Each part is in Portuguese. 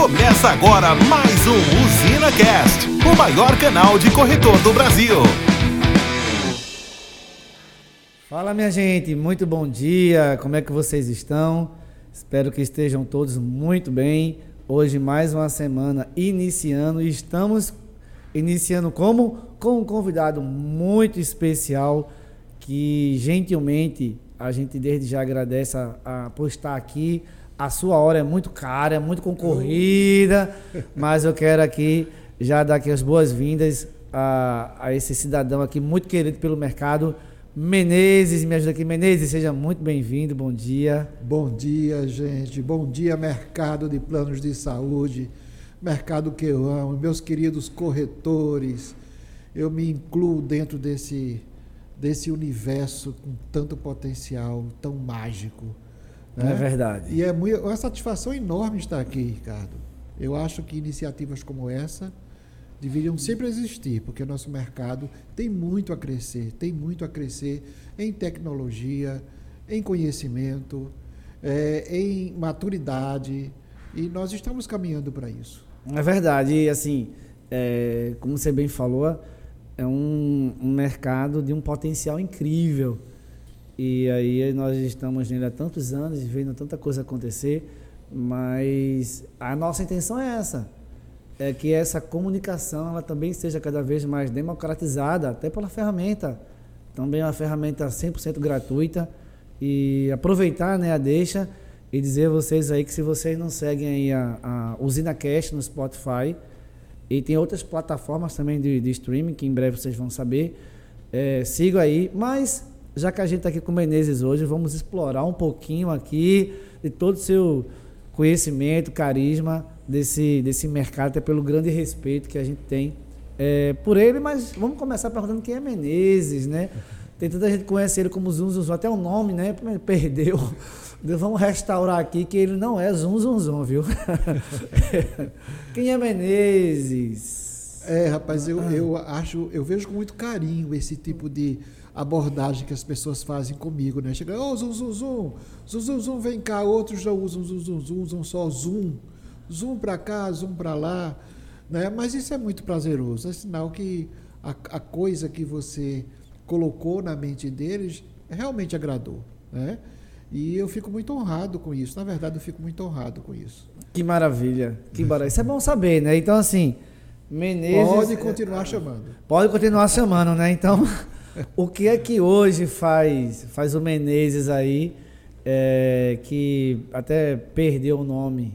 Começa agora mais um Usina Cast, o maior canal de corretor do Brasil. Fala minha gente, muito bom dia. Como é que vocês estão? Espero que estejam todos muito bem. Hoje mais uma semana iniciando e estamos iniciando como com um convidado muito especial que gentilmente a gente desde já agradece a, a, por estar aqui a sua hora é muito cara, é muito concorrida, mas eu quero aqui já dar aqui as boas-vindas a, a esse cidadão aqui muito querido pelo mercado, Menezes, me ajuda aqui. Menezes, seja muito bem-vindo, bom dia. Bom dia, gente. Bom dia, mercado de planos de saúde, mercado que eu amo, meus queridos corretores. Eu me incluo dentro desse, desse universo com tanto potencial, tão mágico. Né? É verdade. E é muito, uma satisfação enorme estar aqui, Ricardo. Eu acho que iniciativas como essa deveriam sempre existir, porque o nosso mercado tem muito a crescer, tem muito a crescer em tecnologia, em conhecimento, é, em maturidade, e nós estamos caminhando para isso. É verdade, e assim, é, como você bem falou, é um, um mercado de um potencial incrível. E aí nós estamos nele há tantos anos, vendo tanta coisa acontecer, mas a nossa intenção é essa, é que essa comunicação ela também seja cada vez mais democratizada, até pela ferramenta, também é uma ferramenta 100% gratuita. E aproveitar né, a deixa e dizer a vocês aí que se vocês não seguem aí a, a Usina Cash no Spotify e tem outras plataformas também de, de streaming que em breve vocês vão saber, é, aí, mas já que a gente está aqui com o Menezes hoje, vamos explorar um pouquinho aqui de todo o seu conhecimento, carisma desse, desse mercado, até pelo grande respeito que a gente tem é, por ele, mas vamos começar perguntando quem é Menezes, né? Tem tanta gente que conhece ele como Zum Zum Zum, até o nome, né? Perdeu. Vamos restaurar aqui que ele não é Zum Zum Zum, viu? quem é Menezes? É, rapaz, eu, eu acho, eu vejo com muito carinho esse tipo de abordagem que as pessoas fazem comigo, né? Chega, oh, zoom, zoom, zoom, zoom, zoom, zoom, vem cá, outros já usam zoom, zoom, zoom, usam só zoom, zoom para cá, zoom para lá, né? Mas isso é muito prazeroso, é sinal que a, a coisa que você colocou na mente deles realmente agradou, né? E eu fico muito honrado com isso. Na verdade, eu fico muito honrado com isso. Que maravilha, que maravilha. Isso é bom saber, né? Então, assim, Menezes... Pode continuar chamando. Pode continuar chamando, né? Então... o que é que hoje faz, faz o Menezes aí, é, que até perdeu o nome?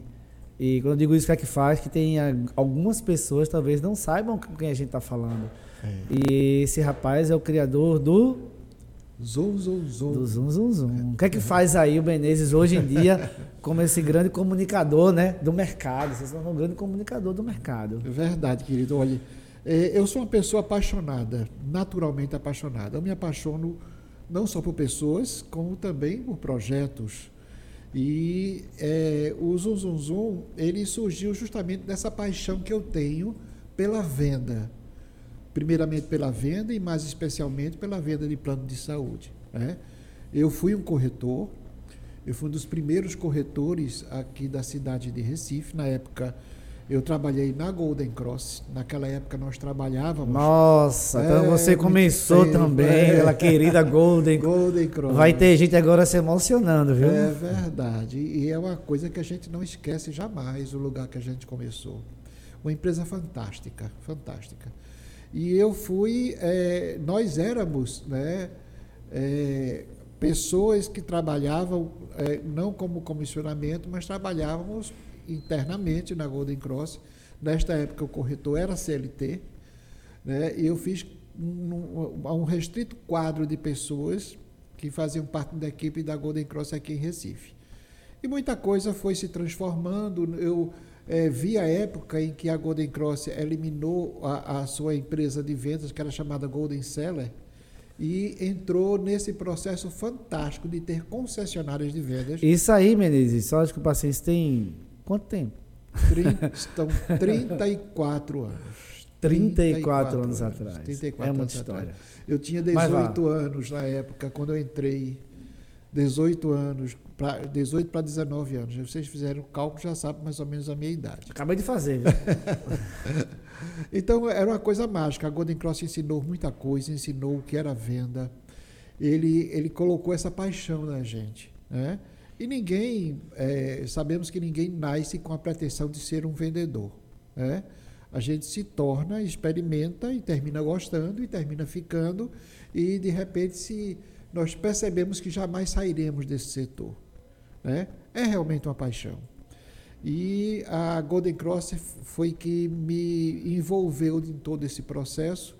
E quando eu digo isso, o que é que faz? Que tem algumas pessoas talvez não saibam com quem a gente está falando. É. E esse rapaz é o criador do. Zoom, zoom, zoom. Do zoom, zoom, zoom. O que é que faz aí o Menezes hoje em dia como esse grande comunicador né, do mercado? Vocês são um grande comunicador do mercado. É verdade, querido. Olha, é, eu sou uma pessoa apaixonada, naturalmente apaixonada. Eu me apaixono não só por pessoas, como também por projetos. E é, o Zum Zum Zum, ele surgiu justamente dessa paixão que eu tenho pela venda. Primeiramente pela venda e mais especialmente pela venda de plano de saúde. Né? Eu fui um corretor, eu fui um dos primeiros corretores aqui da cidade de Recife, na época eu trabalhei na Golden Cross. Naquela época nós trabalhávamos. Nossa, é, então você começou também é. pela querida Golden, Golden Cross. Vai ter gente agora se emocionando, viu? É verdade. E é uma coisa que a gente não esquece jamais o lugar que a gente começou. Uma empresa fantástica, fantástica. E eu fui, é, nós éramos, né, é, pessoas que trabalhavam é, não como comissionamento, mas trabalhávamos internamente na Golden Cross. Nesta época, o corretor era CLT, né? e eu fiz um, um restrito quadro de pessoas que faziam parte da equipe da Golden Cross aqui em Recife. E muita coisa foi se transformando. Eu é, vi a época em que a Golden Cross eliminou a, a sua empresa de vendas, que era chamada Golden Seller, e entrou nesse processo fantástico de ter concessionárias de vendas. Isso aí, Menezes, só acho que o paciente tem Quanto tempo? 30, estão 34 anos. 34, 34 anos, anos, atrás. 34 é muita história. Atrás. Eu tinha 18 anos na época, quando eu entrei 18 anos, pra, 18 para 19 anos. Vocês fizeram o cálculo, já sabem mais ou menos a minha idade. Acabei de fazer. Viu? então era uma coisa mágica. A Golden Cross ensinou muita coisa, ensinou o que era venda. Ele, ele colocou essa paixão na gente. Né? E ninguém, é, sabemos que ninguém nasce com a pretensão de ser um vendedor. Né? A gente se torna, experimenta e termina gostando e termina ficando, e de repente se nós percebemos que jamais sairemos desse setor. Né? É realmente uma paixão. E a Golden Cross foi que me envolveu em todo esse processo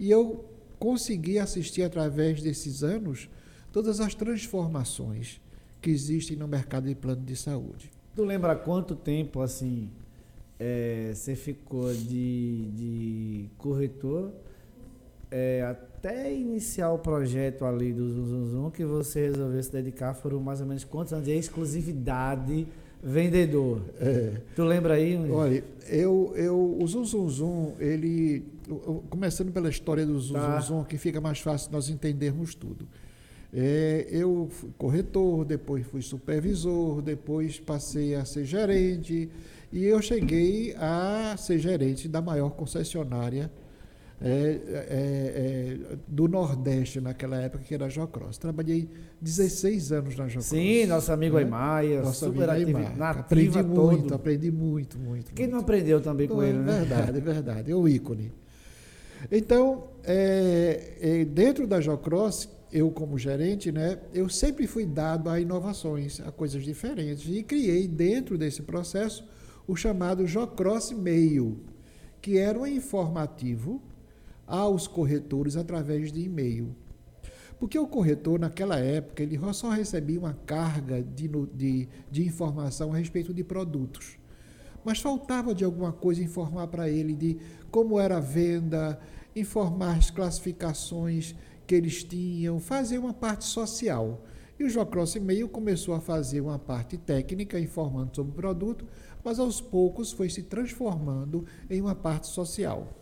e eu consegui assistir através desses anos todas as transformações que existem no mercado de plano de saúde. Tu lembra quanto tempo assim é, você ficou de, de corretor é, até iniciar o projeto ali do Zum Zum Zum que você resolveu se dedicar foram mais ou menos quantos anos de exclusividade vendedor? É. Tu lembra aí? Olha, eu, eu, o Zum Zum Zum, ele, começando pela história do Zum tá. Zum Zum, que fica mais fácil nós entendermos tudo. É, eu fui corretor, depois fui supervisor, depois passei a ser gerente e eu cheguei a ser gerente da maior concessionária é, é, é, do Nordeste naquela época, que era a Jocross. Trabalhei 16 anos na Jocross. Sim, nosso amigo né? Aimaia, nosso super amigo. Aprendi muito, aprendi muito, muito. Quem muito. não aprendeu também com ele, né? Verdade, é verdade, é o ícone. Então, é, é, dentro da Jocross, eu como gerente, né, eu sempre fui dado a inovações, a coisas diferentes e criei dentro desse processo o chamado Jocross Mail, que era um informativo aos corretores através de e-mail. Porque o corretor, naquela época, ele só recebia uma carga de, de, de informação a respeito de produtos. Mas faltava de alguma coisa informar para ele de como era a venda, informar as classificações que eles tinham, fazer uma parte social. E o Jocross e-mail começou a fazer uma parte técnica, informando sobre o produto, mas aos poucos foi se transformando em uma parte social.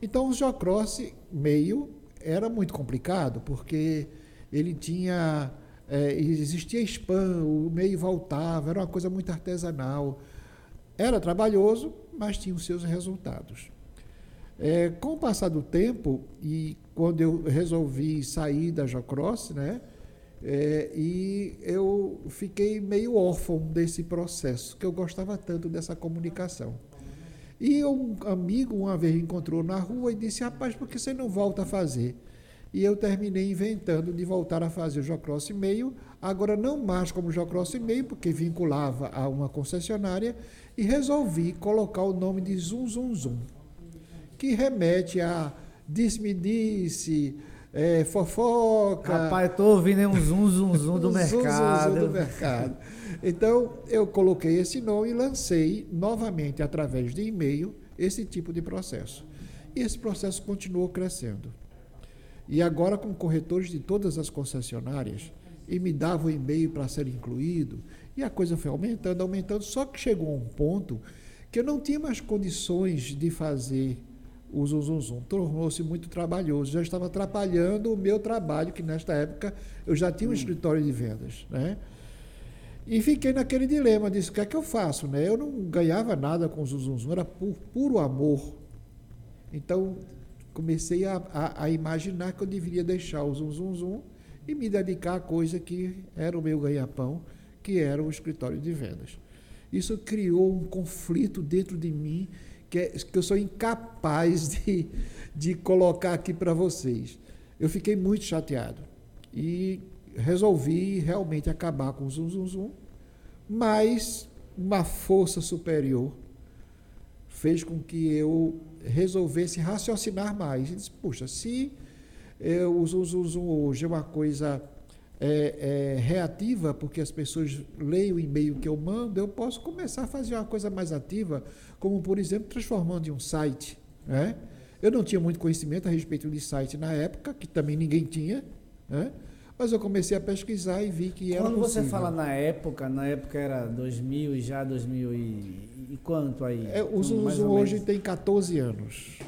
Então o Jocross meio era muito complicado, porque ele tinha. É, existia spam, o meio voltava, era uma coisa muito artesanal. Era trabalhoso, mas tinha os seus resultados. É, com o passar do tempo, e quando eu resolvi sair da Jocross, né, é, e eu fiquei meio órfão desse processo, que eu gostava tanto dessa comunicação. E um amigo uma vez encontrou na rua e disse: Rapaz, por que você não volta a fazer? E eu terminei inventando de voltar a fazer o Jocross e-mail, agora não mais como Jocross e-mail, porque vinculava a uma concessionária, e resolvi colocar o nome de Zum Zum Zum, que remete a disse-me-disse, é, fofoca. Rapaz, estou ouvindo um zum, zum, zum do mercado. Zum, zum, do mercado. Então, eu coloquei esse nome e lancei novamente, através de e-mail, esse tipo de processo. E esse processo continuou crescendo. E agora, com corretores de todas as concessionárias, e me davam e-mail para ser incluído, e a coisa foi aumentando, aumentando, só que chegou a um ponto que eu não tinha mais condições de fazer o Zum Zum Zum. Tornou-se muito trabalhoso, já estava atrapalhando o meu trabalho, que nesta época eu já tinha um hum. escritório de vendas. Né? E fiquei naquele dilema, disse, o que é que eu faço? Né? Eu não ganhava nada com o Zum Zum Zum, era por puro amor. Então, comecei a, a, a, imaginar que eu deveria deixar o Zum Zum Zum e me dedicar à coisa que era o meu ganha-pão, que era o escritório de vendas. Isso criou um conflito dentro de mim que, que eu sou incapaz de, de colocar aqui para vocês. Eu fiquei muito chateado e resolvi realmente acabar com o Zum Zum Zum, mas uma força superior fez com que eu resolvesse raciocinar mais. E disse, puxa, se eu, o Zum Zum Zum hoje é uma coisa é, é, reativa, porque as pessoas leem o e-mail que eu mando, eu posso começar a fazer uma coisa mais ativa, como, por exemplo, transformando em um site. Né? Eu não tinha muito conhecimento a respeito de site na época, que também ninguém tinha, né? mas eu comecei a pesquisar e vi que era Quando possível. você fala na época, na época era 2000 e já 2000 e, e quanto aí? É, o Zoom hoje tem 14 anos.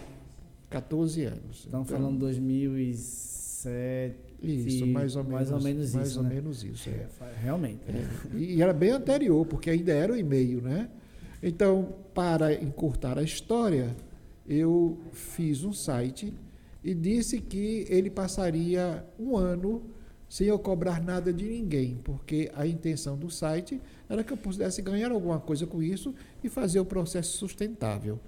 14 anos. Estamos então, falando 2007 Isso, mais ou menos. Mais ou menos mais isso. ou né? menos isso. É. Realmente. É, e era bem anterior, porque ainda era o e-mail, né? Então, para encurtar a história, eu fiz um site e disse que ele passaria um ano sem eu cobrar nada de ninguém, porque a intenção do site era que eu pudesse ganhar alguma coisa com isso e fazer o processo sustentável.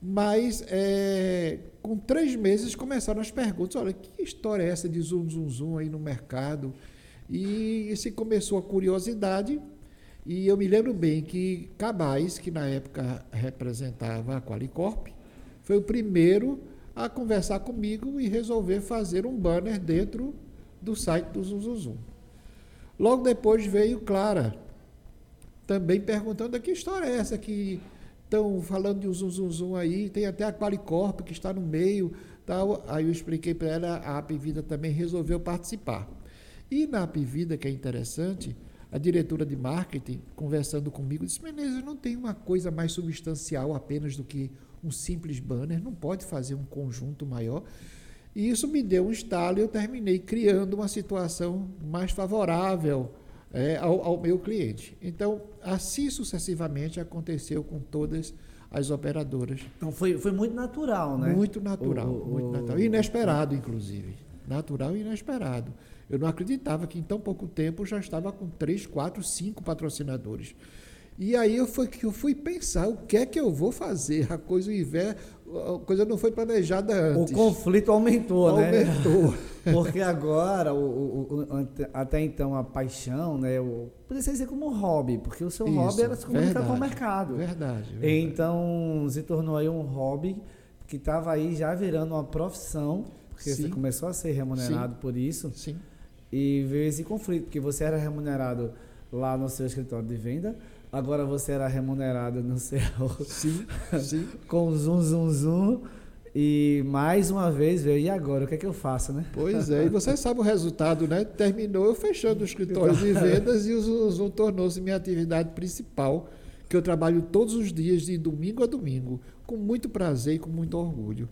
Mas é, com três meses começaram as perguntas: olha, que história é essa de zoom, zoom, zoom aí no mercado? E se começou a curiosidade. E eu me lembro bem que Cabais, que na época representava a Qualicorp, foi o primeiro a conversar comigo e resolver fazer um banner dentro do site do Zoom Zoom Zoom. Logo depois veio Clara, também perguntando que história é essa que estão falando de um Zoom Zoom Zoom aí, tem até a Qualicorp que está no meio, tal. Aí eu expliquei para ela, a Apvida também resolveu participar. E na Apvida, que é interessante, a diretora de marketing, conversando comigo, disse: Menezes, não tem uma coisa mais substancial apenas do que um simples banner, não pode fazer um conjunto maior. E isso me deu um estalo e eu terminei criando uma situação mais favorável é, ao, ao, meu cliente. Então, assim sucessivamente aconteceu com todas as operadoras. Então, foi, foi muito natural, né? Muito natural, o, o, muito natural. Inesperado, inclusive. Natural e inesperado. Eu não acreditava que em tão pouco tempo já estava com três, quatro, cinco patrocinadores. E aí eu fui, eu fui pensar o que é que eu vou fazer. A coisa, a coisa não foi planejada antes. O conflito aumentou, aumentou. né? Porque agora, o, o, o, até então, a paixão, né? O, poderia ser como hobby, porque o seu Isso, hobby era se comunicar verdade, com o mercado. Verdade, verdade. Então, se tornou aí um hobby que estava aí já virando uma profissão, porque Sim. você começou a ser remunerado Sim. por isso. Sim. E veio esse conflito, porque você era remunerado lá no seu escritório de venda, agora você era remunerado no seu. Sim, sim. com zoom, zoom, zoom. E mais uma vez veio, e agora? O que é que eu faço, né? Pois é, e você sabe o resultado, né? Terminou eu fechando o escritório de vendas e o Zoom, Zoom tornou-se minha atividade principal, que eu trabalho todos os dias, de domingo a domingo, com muito prazer e com muito orgulho.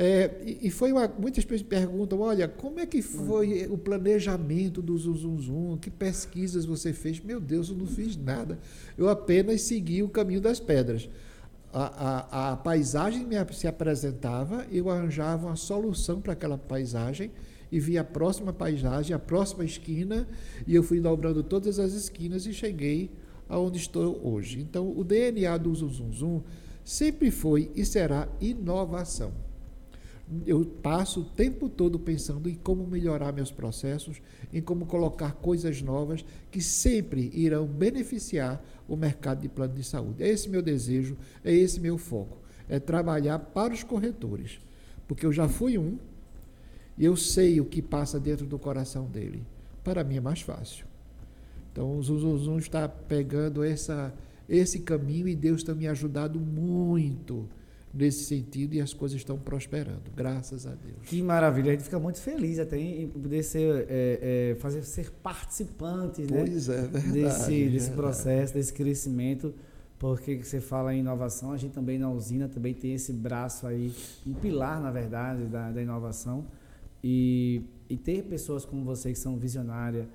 É, e, foi uma, muitas pessoas perguntam, olha, como é que foi o planejamento do Zum Zum Zum? Que pesquisas você fez? Meu Deus, eu não fiz nada. Eu apenas segui o caminho das pedras. A, a, a paisagem me, se apresentava, eu arranjava uma solução para aquela paisagem e vi a próxima paisagem, a próxima esquina, e eu fui dobrando todas as esquinas e cheguei aonde estou hoje. Então, o DNA do Zum Zum Zum sempre foi e será inovação eu passo o tempo todo pensando em como melhorar meus processos, em como colocar coisas novas que sempre irão beneficiar o mercado de plano de saúde. É esse meu desejo, é esse meu foco, é trabalhar para os corretores, porque eu já fui um e eu sei o que passa dentro do coração dele. Para mim é mais fácil. Então o Zuzuzum está pegando essa, esse caminho e Deus está me ajudando muito nesse sentido e as coisas estão prosperando, graças a Deus. Que maravilha, a gente fica muito feliz até em poder ser, é, é, fazer, ser participantes pois né? é, verdade, desse, verdade. desse processo, desse crescimento, porque você fala em inovação, a gente também na usina também tem esse braço aí, um pilar, na verdade, da, da inovação, e, e ter pessoas como você que são visionárias,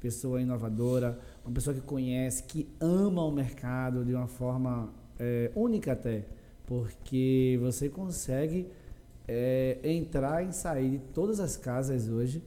pessoa inovadora, uma pessoa que conhece, que ama o mercado de uma forma é, única até, porque você consegue é, entrar e sair de todas as casas hoje.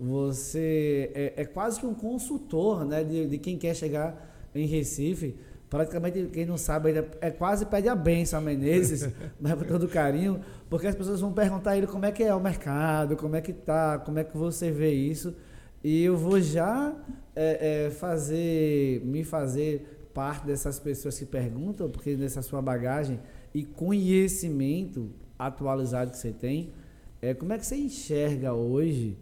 Você é, é quase que um consultor né, de, de, quem quer chegar em Recife. Praticamente, quem não sabe, ele é quase pede a benção a Menezes, mas com todo carinho, porque as pessoas vão perguntar a ele como é que é o mercado, como é que tá, como é que você vê isso. E eu vou já é, é, fazer, me fazer parte dessas pessoas que perguntam, porque nessa sua bagagem e conhecimento atualizado que você tem, é, como é que você enxerga hoje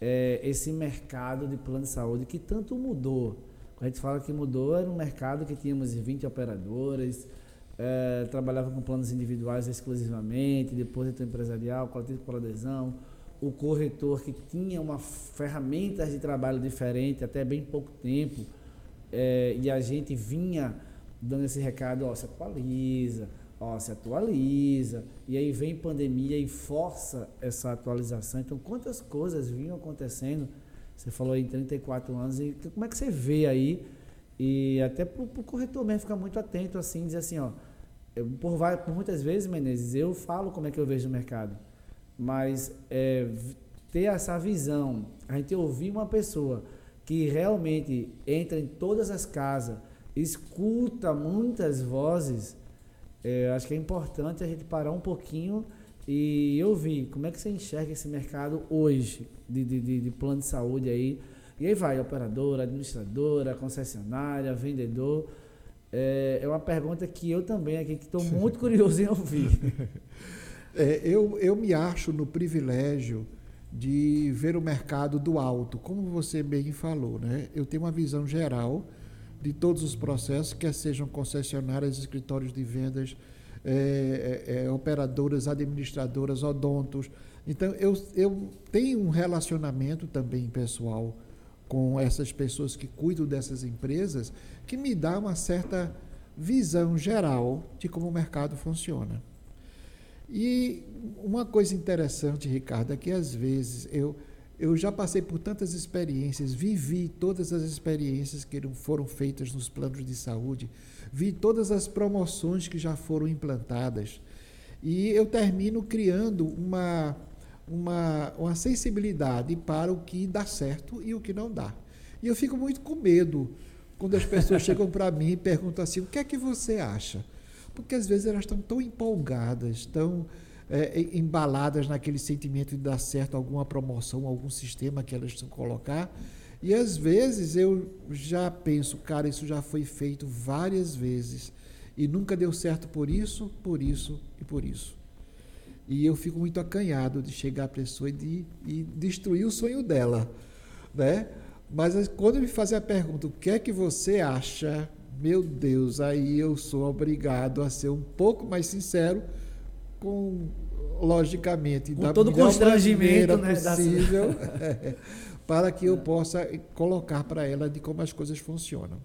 é, esse mercado de plano de saúde que tanto mudou? Quando a gente fala que mudou, era um mercado que tínhamos 20 operadoras, é, trabalhava com planos individuais exclusivamente, depois entrou empresarial, coletivo por adesão, o corretor que tinha uma ferramentas de trabalho diferente até bem pouco tempo, é, e a gente vinha dando esse recado, ó, se atualiza, ó, se atualiza, e aí vem pandemia e força essa atualização. Então, quantas coisas vinham acontecendo? Você falou em 34 anos, e como é que você vê aí? E até para o corretor mesmo ficar muito atento, assim, dizer assim, ó, por, por, muitas vezes, Menezes, eu falo como é que eu vejo o mercado, mas é, ter essa visão, a gente ouvir uma pessoa que realmente entra em todas as casas, escuta muitas vozes, é, acho que é importante a gente parar um pouquinho e ouvir como é que você enxerga esse mercado hoje de, de, de plano de saúde aí. E aí vai, operadora, administradora, concessionária, vendedor. É, é uma pergunta que eu também aqui estou muito curioso em ouvir. É, eu, eu me acho no privilégio de ver o mercado do alto, como você bem falou, né? Eu tenho uma visão geral de todos os processos, quer sejam concessionárias, escritórios de vendas, é, é, é, operadoras, administradoras, odontos. Então, eu, eu tenho um relacionamento também pessoal com essas pessoas que cuidam dessas empresas, que me dá uma certa visão geral de como o mercado funciona. E uma coisa interessante, Ricardo, é que às vezes eu eu já passei por tantas experiências, vivi todas as experiências que foram feitas nos planos de saúde, vi todas as promoções que já foram implantadas. E eu termino criando uma, uma, uma sensibilidade para o que dá certo e o que não dá. E eu fico muito com medo quando as pessoas chegam para mim e perguntam assim: o que é que você acha? Porque às vezes elas estão tão empolgadas, tão é, embaladas naquele sentimento de dar certo alguma promoção, algum sistema que elas vão colocar. E às vezes eu já penso, cara, isso já foi feito várias vezes e nunca deu certo por isso, por isso e por isso. E eu fico muito acanhado de chegar à pessoa e, de, e destruir o sonho dela, né? Mas quando me fazem a pergunta, o que é que você acha? Meu Deus, aí eu sou obrigado a ser um pouco mais sincero, com logicamente com da todo constrangimento né, possível é, para que eu possa colocar para ela de como as coisas funcionam.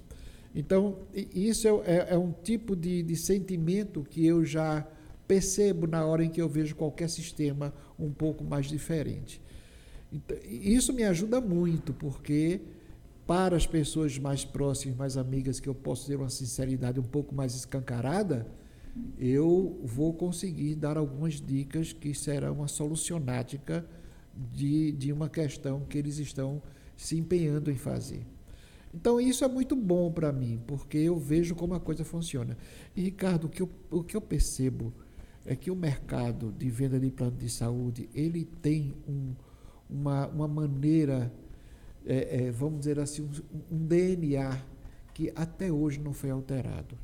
Então isso é, é, é um tipo de, de sentimento que eu já percebo na hora em que eu vejo qualquer sistema um pouco mais diferente. Então, isso me ajuda muito porque para as pessoas mais próximas, mais amigas, que eu posso ter uma sinceridade um pouco mais escancarada, eu vou conseguir dar algumas dicas que serão uma solucionática de, de uma questão que eles estão se empenhando em fazer. Então, isso é muito bom para mim, porque eu vejo como a coisa funciona. E, Ricardo, o que, eu, o que eu percebo é que o mercado de venda de plano de saúde, ele tem um, uma, uma maneira, é, é, vamos dizer assim, um, um DNA que até hoje não foi alterado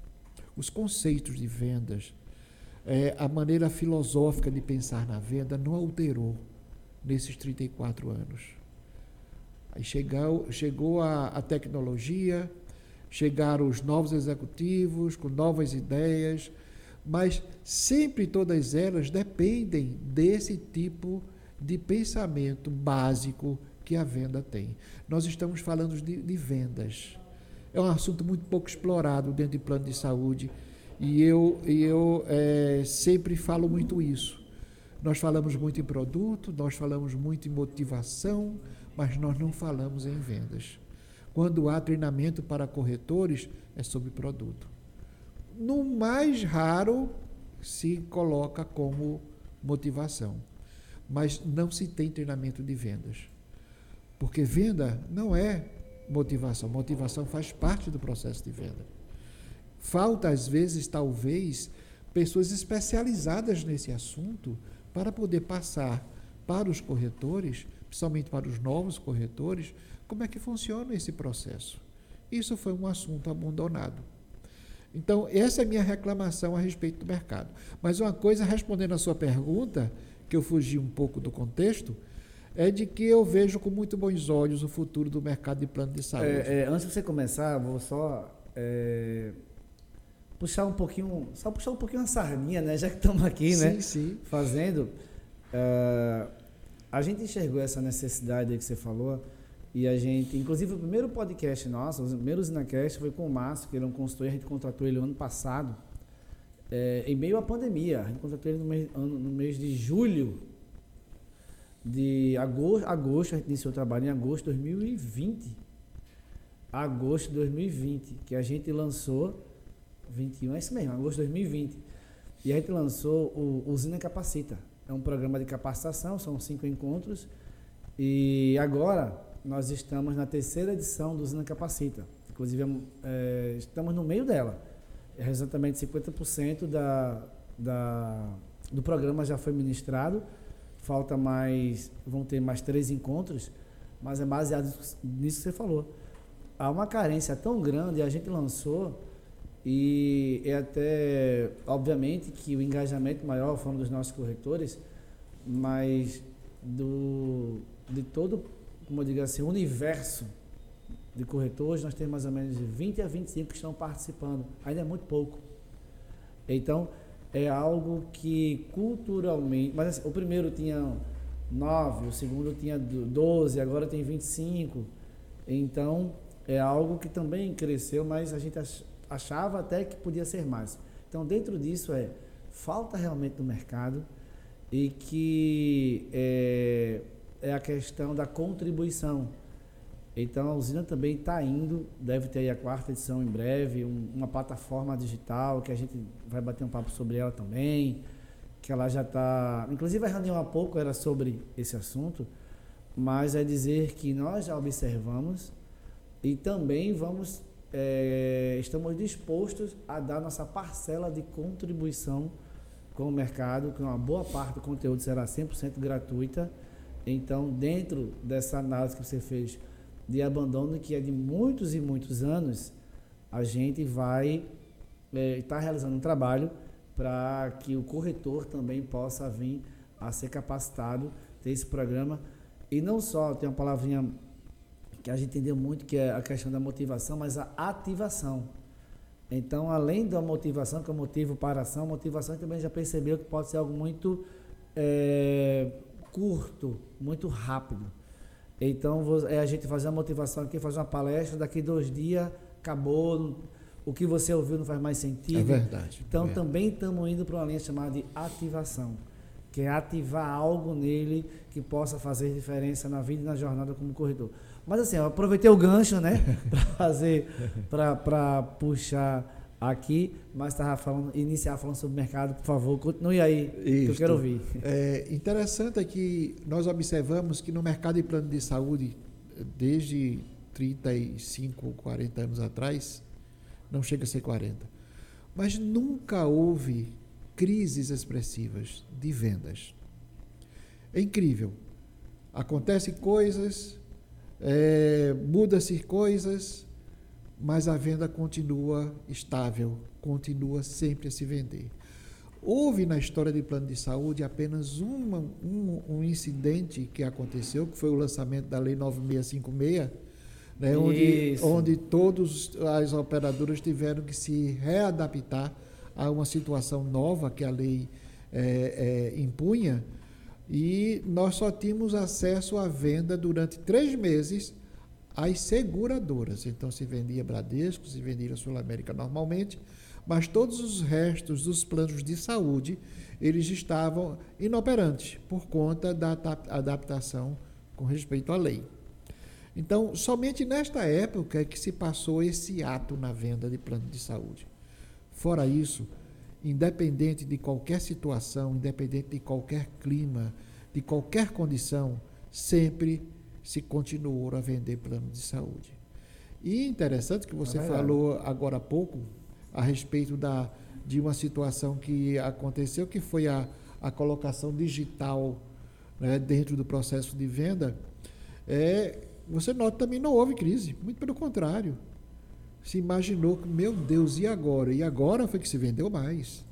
os conceitos de vendas, é, a maneira filosófica de pensar na venda não alterou nesses 34 anos. Aí chegou, chegou a, a tecnologia, chegaram os novos executivos com novas ideias, mas sempre todas elas dependem desse tipo de pensamento básico que a venda tem. Nós estamos falando de, de vendas é um assunto muito pouco explorado dentro de plano de saúde e eu, eu é, sempre falo muito isso. Nós falamos muito em produto, nós falamos muito em motivação, mas nós não falamos em vendas. Quando há treinamento para corretores, é sobre produto. No mais raro, se coloca como motivação, mas não se tem treinamento de vendas. Porque venda não é motivação. Motivação faz parte do processo de venda. Falta, às vezes, talvez, pessoas especializadas nesse assunto para poder passar para os corretores, principalmente para os novos corretores, como é que funciona esse processo. Isso foi um assunto abandonado. Então, essa é a minha reclamação a respeito do mercado. Mas uma coisa, respondendo a sua pergunta, que eu fugi um pouco do contexto, é de que eu vejo com muito bons olhos o futuro do mercado de plano de saúde. É, é, antes de você começar, vou só é, puxar um pouquinho, só puxar um pouquinho a sardinha, né? Já que estamos aqui, sim, né? Sim. Fazendo. Uh, a gente enxergou essa necessidade que você falou e a gente, inclusive o primeiro podcast nosso, o primeiro Zinacast foi com o Márcio, que ele é um consultor, a gente contratou ele ano passado. é, em meio à pandemia. A gente contratou ele no mês, no mês de julho de agosto, agosto, a gente iniciou o trabalho em agosto de 2020. Agosto de 2020, que a gente lançou 21, é isso mesmo, agosto de 2020. E a gente lançou o Usina Capacita. É um programa de capacitação, são cinco encontros. E agora nós estamos na terceira edição do Usina Capacita. Inclusive, é, estamos no meio dela. É exatamente 50% da, da, do programa já foi ministrado. Falta mais, vão ter mais três encontros, mas é baseado nisso que você falou. Há uma carência tão grande, a gente lançou e é até, obviamente, que o engajamento maior foram dos nossos corretores, mas do, de todo, como eu digo assim, universo de corretores, nós temos mais ou menos de 20 a 25 que estão participando. Ainda é muito pouco. Então, é algo que culturalmente. Mas assim, o primeiro tinha 9, o segundo tinha 12, agora tem 25. Então, é algo que também cresceu, mas a gente achava até que podia ser mais. Então, dentro disso é falta realmente do mercado e que é, é a questão da contribuição. Então, a usina também está indo, deve ter a quarta edição em breve, um, uma plataforma digital que a gente vai bater um papo sobre ela também, que ela já está... Inclusive, a reunião há pouco era sobre esse assunto, mas é dizer que nós já observamos e também vamos é, estamos dispostos a dar nossa parcela de contribuição com o mercado, que uma boa parte do conteúdo será 100% gratuita. Então, dentro dessa análise que você fez de abandono, que é de muitos e muitos anos, a gente vai estar é, tá realizando um trabalho para que o corretor também possa vir a ser capacitado, ter esse programa. E não só, tem uma palavrinha que a gente entendeu muito que é a questão da motivação, mas a ativação. Então, além da motivação, que é o motivo para a ação, a motivação também já percebeu que pode ser algo muito é, curto, muito rápido. Então, é a gente fazer uma motivação aqui, fazer uma palestra, daqui dois dias acabou, o que você ouviu não faz mais sentido. É verdade. Então, é. também estamos indo para uma linha chamada de ativação, que é ativar algo nele que possa fazer diferença na vida e na jornada como corredor. Mas assim, eu aproveitei o gancho, né, para fazer, para puxar aqui, mas estava falando, iniciar falando sobre o mercado, por favor, continue aí, Isso. que eu quero ouvir. É interessante é que nós observamos que no mercado de plano de saúde, desde 35, 40 anos atrás, não chega a ser 40, mas nunca houve crises expressivas de vendas. É incrível. Acontecem coisas, é, muda-se coisas, mas a venda continua estável, continua sempre a se vender. Houve na história de plano de saúde apenas uma, um, um, incidente que aconteceu, que foi o lançamento da Lei 9656, né, onde, onde todas as operadoras tiveram que se readaptar a uma situação nova que a lei é, é, impunha e nós só tínhamos acesso à venda durante três meses às seguradoras. Então se vendia Bradesco, se vendia Sul América normalmente, mas todos os restos dos planos de saúde eles estavam inoperantes por conta da adaptação com respeito à lei. Então, somente nesta época é que se passou esse ato na venda de plano de saúde. Fora isso, independente de qualquer situação, independente de qualquer clima, de qualquer condição, sempre se continuou a vender plano de saúde. E interessante que você é falou agora há pouco a respeito da, de uma situação que aconteceu, que foi a, a colocação digital né, dentro do processo de venda. É, você nota também não houve crise, muito pelo contrário se imaginou que, meu Deus, e agora? E agora foi que se vendeu mais.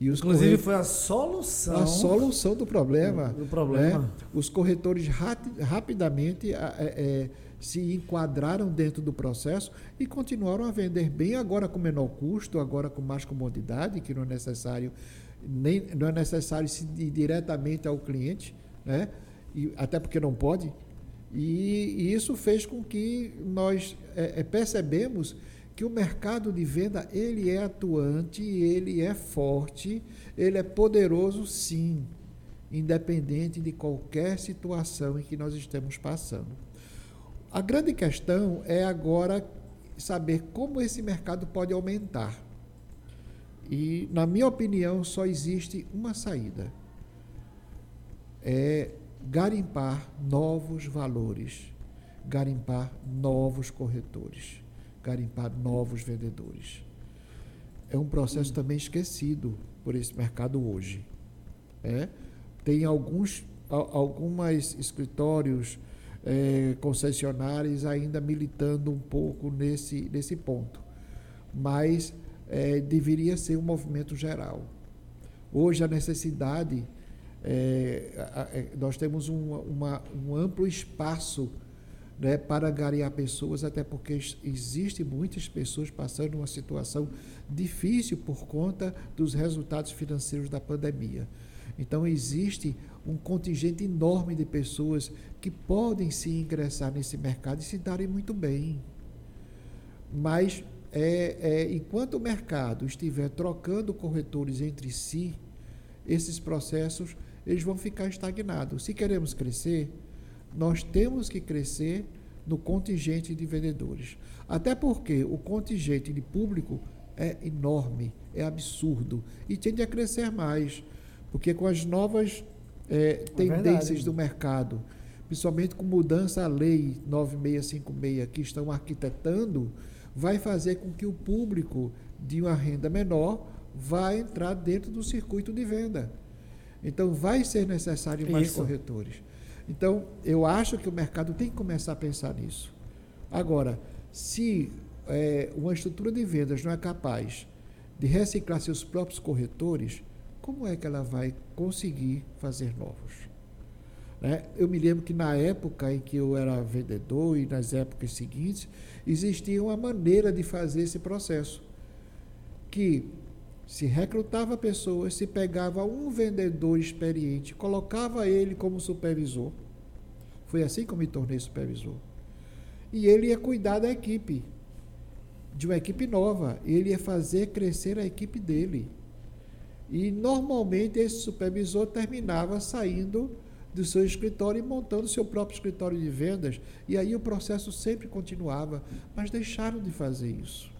Inclusive foi a solução. A solução do problema. Do problema. Né? Os corretores rapidamente é, é, se enquadraram dentro do processo e continuaram a vender bem, agora com menor custo, agora com mais comodidade, que não é necessário, nem, não é necessário se ir diretamente ao cliente, né? E, até porque não pode. E, e isso fez com que nós é, é, percebemos que o mercado de venda ele é atuante, ele é forte, ele é poderoso sim, independente de qualquer situação em que nós estamos passando. A grande questão é agora saber como esse mercado pode aumentar. E, na minha opinião, só existe uma saída: é garimpar novos valores, garimpar novos corretores, garimpar novos vendedores. É um processo também esquecido por esse mercado hoje. É? Tem alguns algumas escritórios é, concessionários ainda militando um pouco nesse, nesse ponto. Mas é, deveria ser um movimento geral. Hoje a necessidade é, é, nós temos um, uma, um amplo espaço né, para angariar pessoas, até porque existem muitas pessoas passando uma situação difícil por conta dos resultados financeiros da pandemia. Então, existe um contingente enorme de pessoas que podem se ingressar nesse mercado e se darem muito bem. Mas, é, é, enquanto o mercado estiver trocando corretores entre si, esses processos eles vão ficar estagnados. Se queremos crescer, nós temos que crescer no contingente de vendedores. Até porque o contingente de público é enorme, é absurdo e tende a crescer mais, porque com as novas é, é tendências do mercado, principalmente com mudança à lei 9656 que estão arquitetando, vai fazer com que o público de uma renda menor vá entrar dentro do circuito de venda. Então, vai ser necessário mais Isso. corretores. Então, eu acho que o mercado tem que começar a pensar nisso. Agora, se é, uma estrutura de vendas não é capaz de reciclar seus próprios corretores, como é que ela vai conseguir fazer novos? Né? Eu me lembro que na época em que eu era vendedor e nas épocas seguintes, existia uma maneira de fazer esse processo. Que se recrutava pessoas, se pegava um vendedor experiente, colocava ele como supervisor. Foi assim que eu me tornei supervisor. E ele ia cuidar da equipe, de uma equipe nova. Ele ia fazer crescer a equipe dele. E normalmente esse supervisor terminava saindo do seu escritório e montando seu próprio escritório de vendas. E aí o processo sempre continuava, mas deixaram de fazer isso.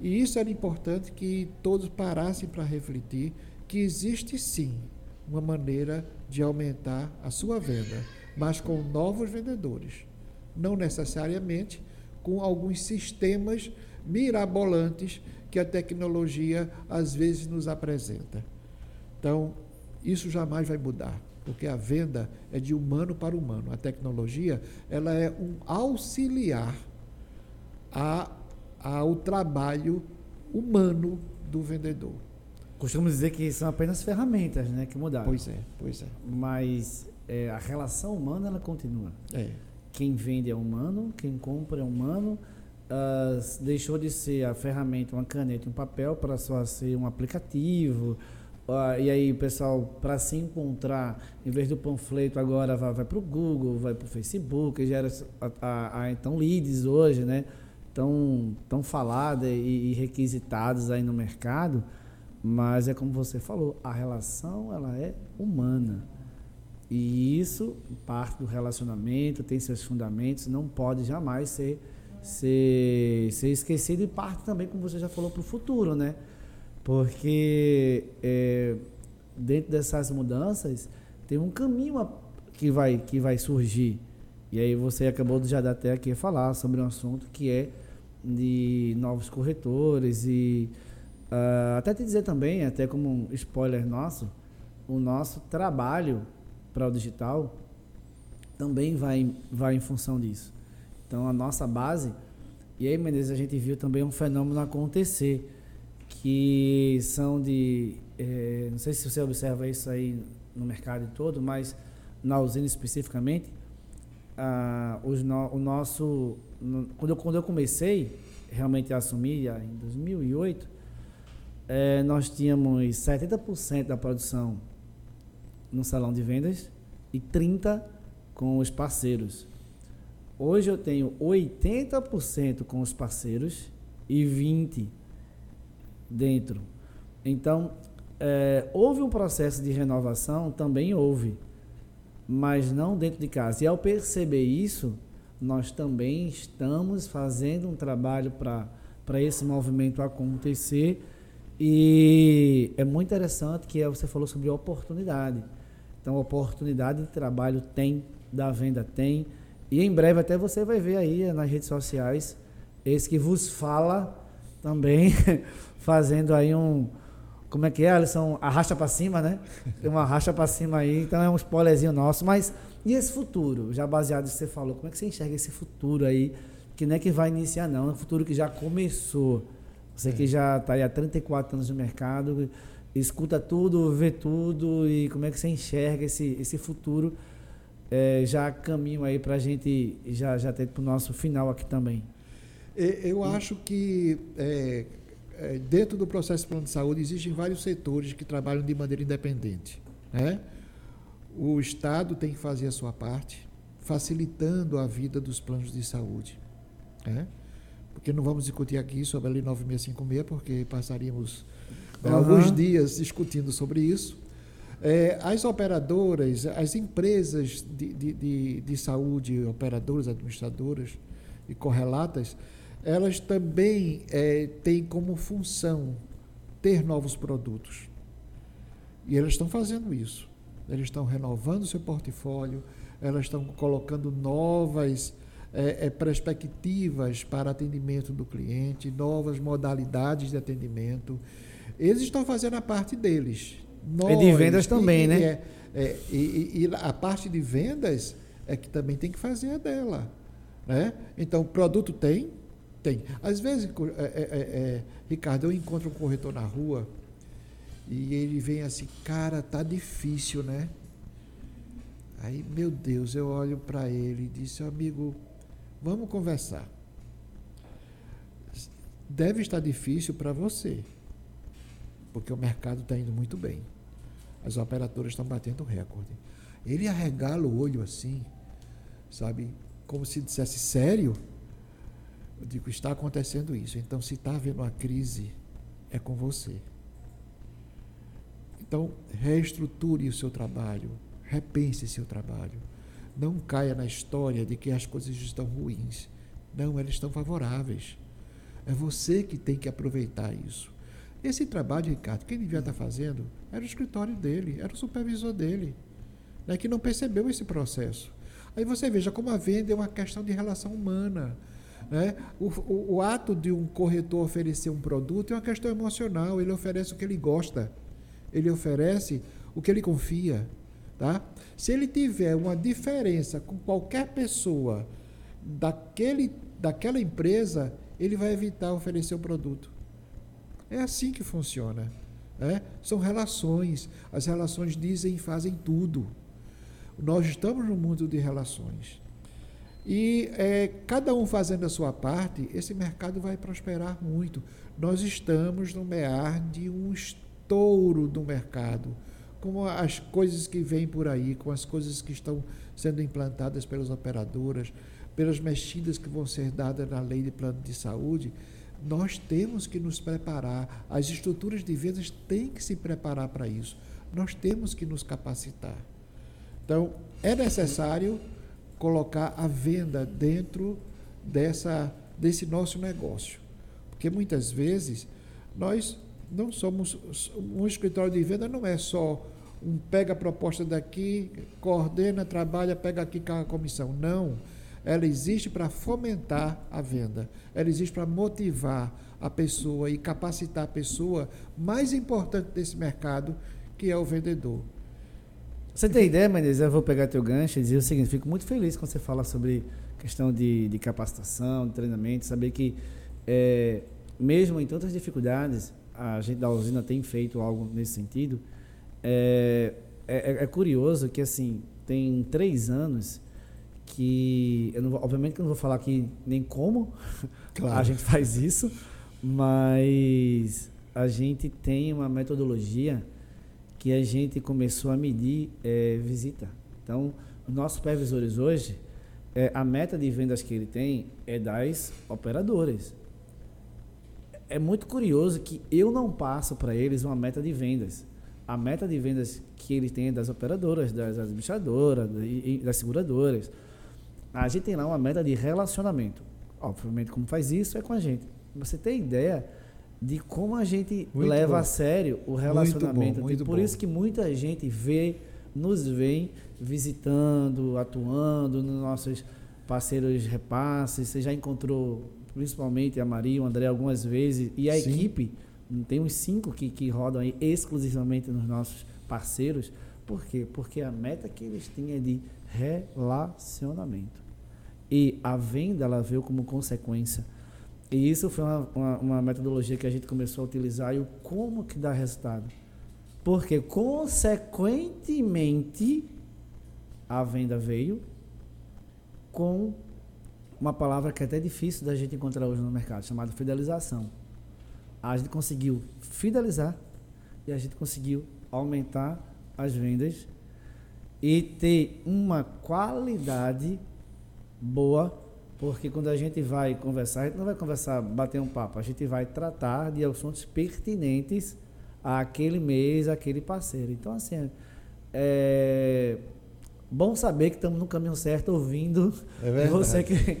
E isso era importante que todos parassem para refletir que existe sim uma maneira de aumentar a sua venda, mas com novos vendedores, não necessariamente com alguns sistemas mirabolantes que a tecnologia às vezes nos apresenta. Então, isso jamais vai mudar, porque a venda é de humano para humano. A tecnologia, ela é um auxiliar a ao trabalho humano do vendedor. Costumamos dizer que são apenas ferramentas né, que mudaram. Pois é, pois é. Mas é, a relação humana ela continua. É. Quem vende é humano, quem compra é humano. Uh, deixou de ser a ferramenta, uma caneta um papel para só ser um aplicativo. Uh, e aí pessoal, para se encontrar, em vez do panfleto, agora vai, vai para o Google, vai para o Facebook, gera a, a, a, então leads hoje, né? Tão, tão falada e, e requisitados aí no mercado, mas é como você falou, a relação ela é humana. E isso, parte do relacionamento, tem seus fundamentos, não pode jamais ser, ser, ser esquecido e parte também, como você já falou, para o futuro, né? Porque é, dentro dessas mudanças tem um caminho que vai, que vai surgir. E aí você acabou de já dar até aqui falar sobre um assunto que é de novos corretores e uh, até te dizer também, até como um spoiler nosso, o nosso trabalho para o digital também vai, vai em função disso. Então a nossa base, e aí Menezes a gente viu também um fenômeno acontecer, que são de, eh, não sei se você observa isso aí no mercado todo, mas na usina especificamente, ah, os no, o nosso no, quando, eu, quando eu comecei realmente a assumir, em 2008, é, nós tínhamos 70% da produção no salão de vendas e 30% com os parceiros. Hoje eu tenho 80% com os parceiros e 20% dentro. Então, é, houve um processo de renovação, também houve, mas não dentro de casa. E ao perceber isso, nós também estamos fazendo um trabalho para esse movimento acontecer. E é muito interessante que você falou sobre oportunidade. Então, oportunidade de trabalho tem, da venda tem. E em breve até você vai ver aí nas redes sociais esse que vos fala também fazendo aí um. Como é que é, Alisson? Arrasta para cima, né? Tem uma arrasta para cima aí, então é um spoilerzinho nosso. Mas e esse futuro? Já baseado no que você falou, como é que você enxerga esse futuro aí? Que não é que vai iniciar, não, é um futuro que já começou. Você que já está aí há 34 anos no mercado, escuta tudo, vê tudo, e como é que você enxerga esse, esse futuro? É, já caminho aí para a gente já, já ter para o nosso final aqui também. Eu acho que é, é, dentro do processo de plano de saúde existem vários setores que trabalham de maneira independente. Né? O Estado tem que fazer a sua parte, facilitando a vida dos planos de saúde. Né? Porque não vamos discutir aqui sobre a Lei 9656, porque passaríamos uhum. alguns dias discutindo sobre isso. É, as operadoras, as empresas de, de, de, de saúde, operadoras, administradoras e correlatas, elas também é, têm como função ter novos produtos. E elas estão fazendo isso. Elas estão renovando seu portfólio, elas estão colocando novas é, é, perspectivas para atendimento do cliente, novas modalidades de atendimento. Eles estão fazendo a parte deles. Nós, e de vendas também, e, né? É, é, e, e, a parte de vendas é que também tem que fazer a dela. Né? Então, produto tem, tem. Às vezes, é, é, é, é, Ricardo, eu encontro um corretor na rua e ele vem assim, cara, tá difícil, né? Aí, meu Deus, eu olho para ele e disse, amigo, vamos conversar. Deve estar difícil para você, porque o mercado está indo muito bem. As operadoras estão batendo recorde. Ele arregala o olho assim, sabe? Como se dissesse sério. Eu digo, está acontecendo isso. Então, se está havendo uma crise, é com você. Então, reestruture o seu trabalho, repense seu trabalho. Não caia na história de que as coisas estão ruins. Não, elas estão favoráveis. É você que tem que aproveitar isso. Esse trabalho, Ricardo, quem devia estar fazendo era o escritório dele, era o supervisor dele, né, que não percebeu esse processo. Aí você veja como a venda é uma questão de relação humana. Né? O, o, o, ato de um corretor oferecer um produto é uma questão emocional. Ele oferece o que ele gosta, ele oferece o que ele confia. Tá? Se ele tiver uma diferença com qualquer pessoa daquele, daquela empresa, ele vai evitar oferecer o produto. É assim que funciona. Né? São relações. As relações dizem e fazem tudo. Nós estamos no mundo de relações. E é, cada um fazendo a sua parte, esse mercado vai prosperar muito. Nós estamos no mear de um estouro do mercado, com as coisas que vêm por aí, com as coisas que estão sendo implantadas pelas operadoras, pelas mexidas que vão ser dadas na lei de plano de saúde. Nós temos que nos preparar, as estruturas de vendas têm que se preparar para isso. Nós temos que nos capacitar. Então, é necessário colocar a venda dentro dessa, desse nosso negócio. Porque muitas vezes nós não somos. Um escritório de venda não é só um pega a proposta daqui, coordena, trabalha, pega aqui com a comissão. Não. Ela existe para fomentar a venda. Ela existe para motivar a pessoa e capacitar a pessoa mais importante desse mercado, que é o vendedor. Você tem ideia, Menezes? Eu vou pegar teu gancho e dizer o seguinte: fico muito feliz quando você fala sobre questão de, de capacitação, de treinamento, saber que, é, mesmo em tantas dificuldades, a gente da usina tem feito algo nesse sentido. É, é, é curioso que, assim, tem três anos que, eu não, obviamente que eu não vou falar aqui nem como claro. a gente faz isso, mas a gente tem uma metodologia que a gente começou a medir é, visita. Então, os nossos supervisores hoje, é, a meta de vendas que ele tem é das operadoras. É muito curioso que eu não passo para eles uma meta de vendas. A meta de vendas que ele tem é das operadoras, das administradoras das seguradoras. A gente tem lá uma meta de relacionamento. Obviamente, como faz isso é com a gente. Você tem ideia de como a gente muito leva bom. a sério o relacionamento. Muito bom, muito Por bom. isso que muita gente vê, nos vem visitando, atuando nos nossos parceiros repasses. Você já encontrou principalmente a Maria, o André algumas vezes e a Sim. equipe. Tem uns cinco que, que rodam aí exclusivamente nos nossos parceiros. Por quê? Porque a meta que eles têm é de relacionamento. E a venda ela veio como consequência. E isso foi uma, uma, uma metodologia que a gente começou a utilizar e o como que dá resultado. Porque, consequentemente, a venda veio com uma palavra que é até difícil da gente encontrar hoje no mercado, chamada fidelização. A gente conseguiu fidelizar e a gente conseguiu aumentar as vendas e ter uma qualidade boa, porque quando a gente vai conversar, a gente não vai conversar, bater um papo, a gente vai tratar de assuntos pertinentes àquele mês, àquele parceiro. Então, assim, é, bom saber que estamos no caminho certo ouvindo é você que,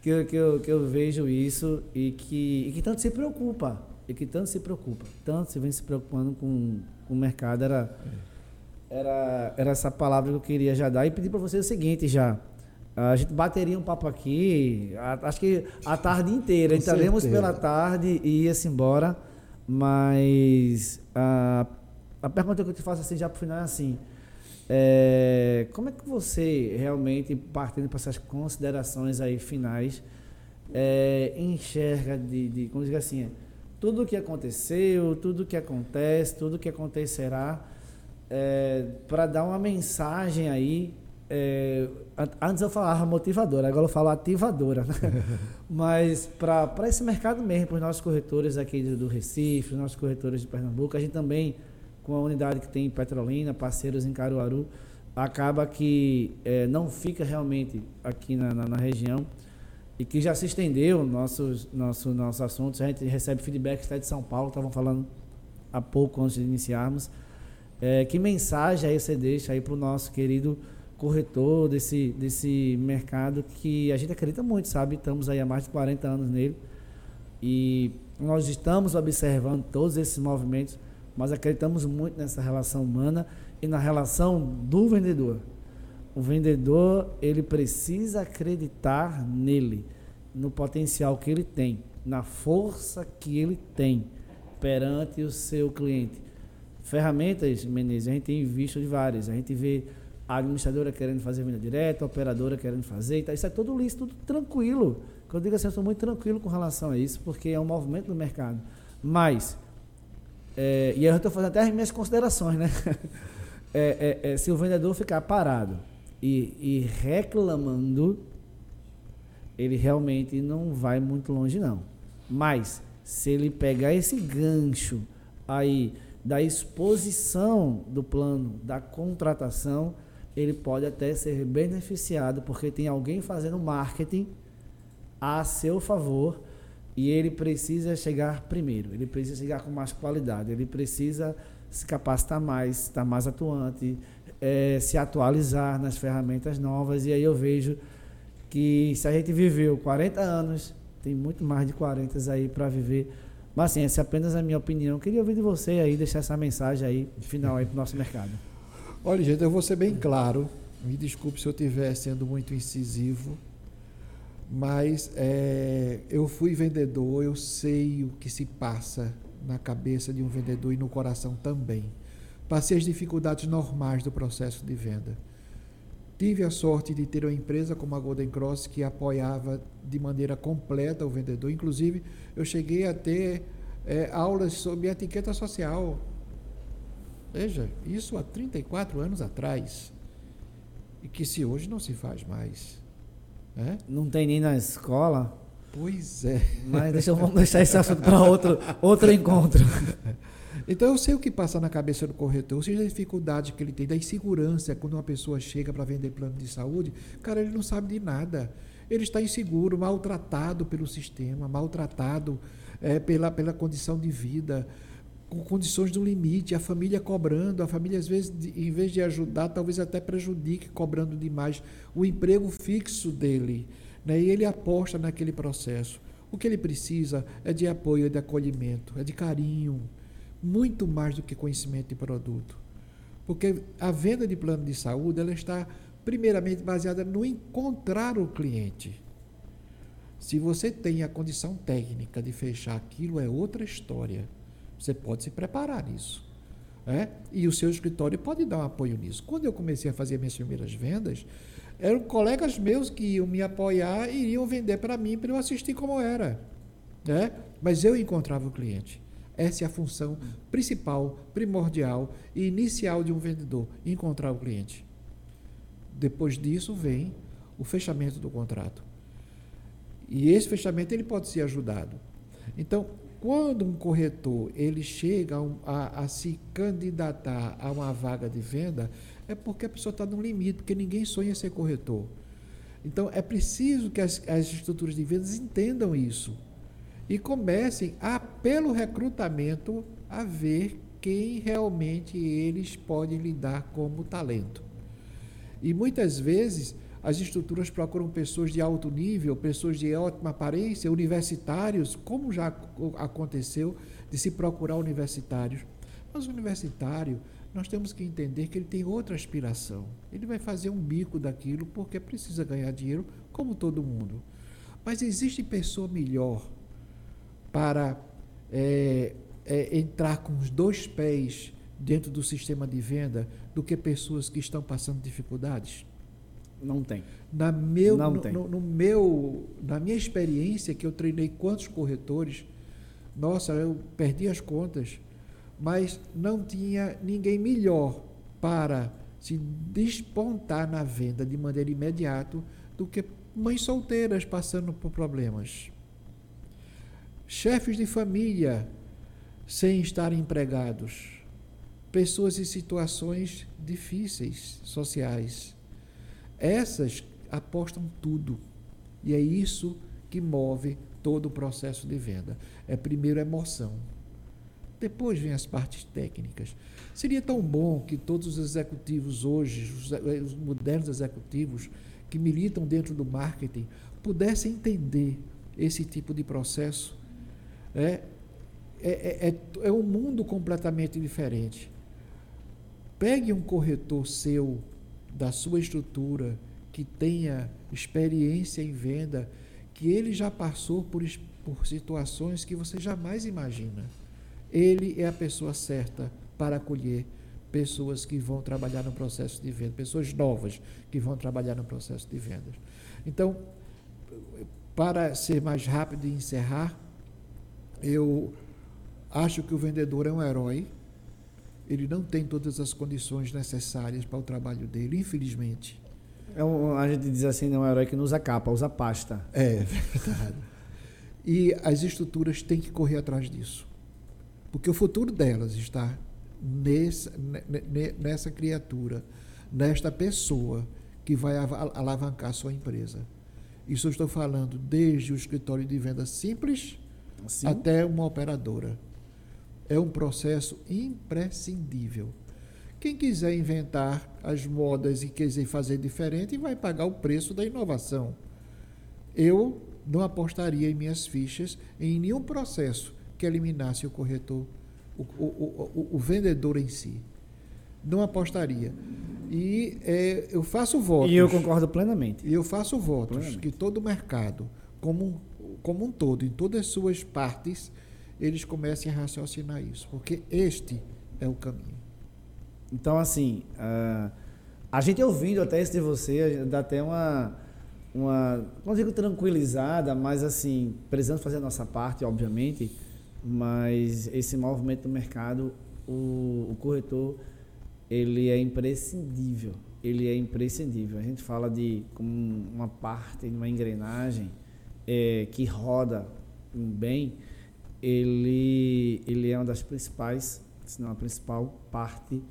que, que, eu, que eu vejo isso e que, e que tanto se preocupa. E que tanto se preocupa. Tanto se vem se preocupando com, com o mercado. Era, era, era essa palavra que eu queria já dar. E pedir para você o seguinte já. A gente bateria um papo aqui, a, acho que a tarde inteira. Entraremos pela tarde e ia-se embora. Mas a, a pergunta que eu te faço assim já para o final é assim. É, como é que você realmente, partindo para essas considerações aí finais, é, enxerga de, de, como dizer assim, tudo o que aconteceu, tudo o que acontece, tudo o que acontecerá, é, para dar uma mensagem aí. É, antes eu falava motivadora, agora eu falo ativadora. Né? Mas para esse mercado mesmo, para os nossos corretores aqui do, do Recife, os nossos corretores de Pernambuco, a gente também com a unidade que tem em Petrolina, parceiros em Caruaru, acaba que é, não fica realmente aqui na, na, na, região e que já se estendeu nossos, nossos, nossos assuntos. A gente recebe feedback até de São Paulo, estavam falando há pouco antes de iniciarmos. É, que mensagem aí você deixa aí para o nosso querido corretor desse, desse mercado que a gente acredita muito, sabe? Estamos aí há mais de 40 anos nele e nós estamos observando todos esses movimentos mas acreditamos muito nessa relação humana e na relação do vendedor. O vendedor, ele precisa acreditar nele, no potencial que ele tem, na força que ele tem perante o seu cliente. Ferramentas, Menezes, a gente tem visto de várias. A gente vê a administradora querendo fazer venda direta, a operadora querendo fazer, isso é tudo lícito, tudo tranquilo. Quando eu digo assim, eu estou muito tranquilo com relação a isso, porque é um movimento do mercado. Mas é, e eu estou fazendo até as minhas considerações, né? É, é, é, se o vendedor ficar parado e, e, reclamando, ele realmente não vai muito longe, não. Mas se ele pegar esse gancho aí da exposição do plano, da contratação, ele pode até ser beneficiado, porque tem alguém fazendo marketing a seu favor e ele precisa chegar primeiro, ele precisa chegar com mais qualidade, ele precisa se capacitar mais, estar mais atuante, é, se atualizar nas ferramentas novas. E aí eu vejo que se a gente viveu 40 anos, tem muito mais de 40 aí para viver. Mas assim, essa é apenas a minha opinião. Queria ouvir de você aí, deixar essa mensagem aí, final aí para o nosso mercado. Olha, gente, eu vou ser bem claro. Me desculpe se eu estiver sendo muito incisivo mas é, eu fui vendedor, eu sei o que se passa na cabeça de um vendedor e no coração também. Passei as dificuldades normais do processo de venda. Tive a sorte de ter uma empresa como a Golden Cross que apoiava de maneira completa o vendedor. Inclusive, eu cheguei a ter é, aulas sobre etiqueta social. Veja, isso há 34 anos atrás. E que se hoje não se faz mais. É? Não tem nem na escola. Pois é. Mas deixa, vamos deixar esse assunto para outro, outro encontro. Então eu sei o que passa na cabeça do corretor, eu sei a dificuldade que ele tem, da insegurança quando uma pessoa chega para vender plano de saúde, cara, ele não sabe de nada. Ele está inseguro, maltratado pelo sistema, maltratado é, pela, pela condição de vida, com condições do limite, a família cobrando, a família às vezes, em vez de ajudar, talvez até prejudique, cobrando demais o emprego fixo dele. Né? E ele aposta naquele processo. O que ele precisa é de apoio, é de acolhimento, é de carinho, muito mais do que conhecimento de produto. Porque a venda de plano de saúde ela está primeiramente baseada no encontrar o cliente. Se você tem a condição técnica de fechar aquilo, é outra história. Você pode se preparar nisso. É? E o seu escritório pode dar um apoio nisso. Quando eu comecei a fazer minhas primeiras vendas, eram colegas meus que iam me apoiar e iriam vender para mim para eu assistir como era. É? Mas eu encontrava o cliente. Essa é a função principal, primordial e inicial de um vendedor: encontrar o cliente. Depois disso vem o fechamento do contrato. E esse fechamento ele pode ser ajudado. Então, quando um corretor ele chega a, a, se candidatar a uma vaga de venda, é porque a pessoa está no limite, porque ninguém sonha ser corretor. Então, é preciso que as, as estruturas de vendas entendam isso e comecem a, pelo recrutamento, a ver quem realmente eles podem lidar como talento. E muitas vezes as estruturas procuram pessoas de alto nível, pessoas de ótima aparência, universitários, como já aconteceu de se procurar universitários. Mas o universitário, nós temos que entender que ele tem outra aspiração. Ele vai fazer um bico daquilo porque precisa ganhar dinheiro, como todo mundo. Mas existe pessoa melhor para é, é, entrar com os dois pés dentro do sistema de venda do que pessoas que estão passando dificuldades? Não tem. Na, meu, Não no, tem. No, no meu, na minha experiência, que eu treinei quantos corretores, nossa, eu perdi as contas, mas não tinha ninguém melhor para se despontar na venda de maneira imediata do que mães solteiras passando por problemas. Chefes de família sem estar empregados. Pessoas em situações difíceis sociais essas apostam tudo. E é isso que move todo o processo de venda. É primeiro a emoção. Depois vem as partes técnicas. Seria tão bom que todos os executivos hoje, os, os modernos executivos que militam dentro do marketing, pudessem entender esse tipo de processo. É, é, é, é, é um mundo completamente diferente. Pegue um corretor seu da sua estrutura, que tenha experiência em venda, que ele já passou por, por situações que você jamais imagina. Ele é a pessoa certa para acolher pessoas que vão trabalhar no processo de venda, pessoas novas que vão trabalhar no processo de vendas. Então, para ser mais rápido e encerrar, eu acho que o vendedor é um herói ele não tem todas as condições necessárias para o trabalho dele, infelizmente. É um, a gente diz assim, não é um herói que não usa capa, usa pasta. É verdade. E as estruturas têm que correr atrás disso. Porque o futuro delas está nessa, nessa criatura, nesta pessoa que vai alavancar a sua empresa. Isso eu estou falando desde o escritório de venda simples Sim. até uma operadora é um processo imprescindível. Quem quiser inventar as modas e quiser fazer diferente vai pagar o preço da inovação. Eu não apostaria em minhas fichas em nenhum processo que eliminasse o corretor, o, o, o, o vendedor em si. Não apostaria. E é, eu faço votos. E eu concordo plenamente. E eu faço votos plenamente. que todo o mercado, como, como um todo, em todas as suas partes, eles comecem a raciocinar isso, porque este é o caminho. Então, assim, uh, a gente ouvindo até isso de você, dá até uma, uma, não digo tranquilizada, mas assim, precisamos fazer a nossa parte, obviamente, mas esse movimento do mercado, o, o corretor, ele é imprescindível, ele é imprescindível. A gente fala de como uma parte de uma engrenagem é, que roda bem, ele, ele é uma das principais se não a principal parte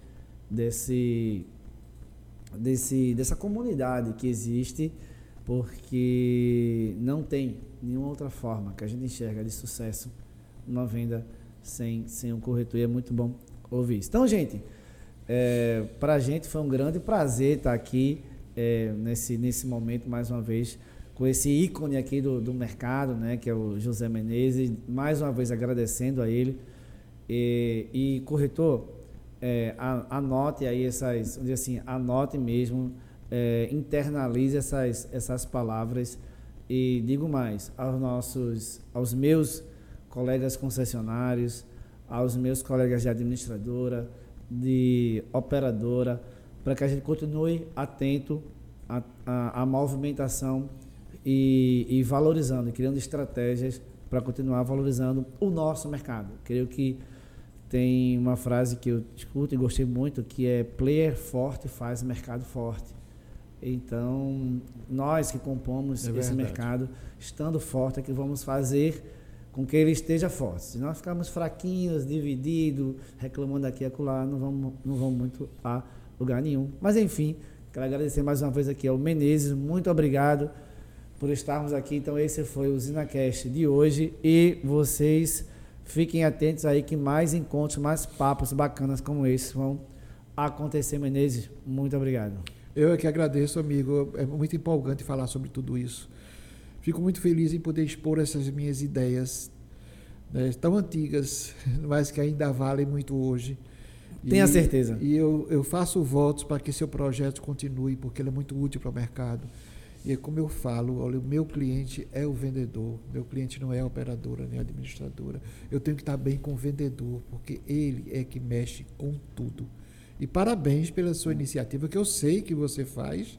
desse, desse, dessa comunidade que existe, porque não tem nenhuma outra forma que a gente enxerga de sucesso uma venda sem, sem um corretor. E é muito bom ouvir isso. Então, gente, é, para a gente foi um grande prazer estar aqui é, nesse, nesse momento, mais uma vez, com esse ícone aqui do, do mercado, né, que é o José Menezes. Mais uma vez agradecendo a ele. E, e corretor, é, anote aí essas, assim, anote mesmo, é, internalize essas, essas palavras e digo mais aos nossos, aos meus colegas concessionários, aos meus colegas de administradora, de operadora, para que a gente continue atento à, à, à movimentação e, e, valorizando, criando estratégias para continuar valorizando o nosso mercado. Creio que tem uma frase que eu escuto e gostei muito, que é player forte faz mercado forte. Então, nós que compomos é esse mercado, estando forte, é que vamos fazer com que ele esteja forte. Se nós ficarmos fraquinhos, divididos, reclamando aqui e acolá, não vamos, não vamos muito a lugar nenhum. Mas, enfim, quero agradecer mais uma vez aqui ao Menezes. Muito obrigado por estarmos aqui. Então, esse foi o ZinaCast de hoje. E vocês Fiquem atentos aí que mais encontros, mais papos bacanas como esse vão acontecer, Menezes. Muito obrigado. Eu é que agradeço, amigo. É muito empolgante falar sobre tudo isso. Fico muito feliz em poder expor essas minhas ideias né, tão antigas, mas que ainda valem muito hoje. Tenha e, certeza. E eu, eu faço votos para que seu projeto continue, porque ele é muito útil para o mercado. E é como eu falo, olha, o meu cliente é o vendedor, meu cliente não é a operadora nem a administradora. Eu tenho que estar bem com o vendedor, porque ele é que mexe com tudo. E parabéns pela sua iniciativa, que eu sei que você faz.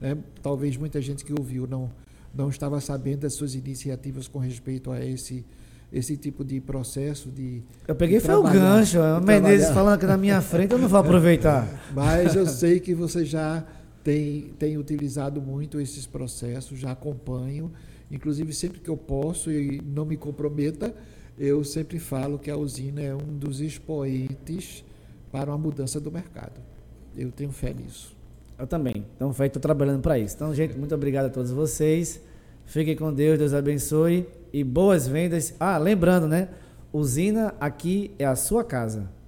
Né? Talvez muita gente que ouviu não, não estava sabendo das suas iniciativas com respeito a esse, esse tipo de processo de. Eu peguei de foi o gancho. O Menezes falando aqui na minha frente, eu não vou aproveitar. Mas eu sei que você já tem, tem utilizado muito esses processos, já acompanho. Inclusive, sempre que eu posso e não me comprometa, eu sempre falo que a usina é um dos expoentes para uma mudança do mercado. Eu tenho fé nisso. Eu também. Então, estou trabalhando para isso. Então, gente, muito obrigado a todos vocês. Fiquem com Deus, Deus abençoe e boas vendas. Ah, lembrando, né? Usina aqui é a sua casa.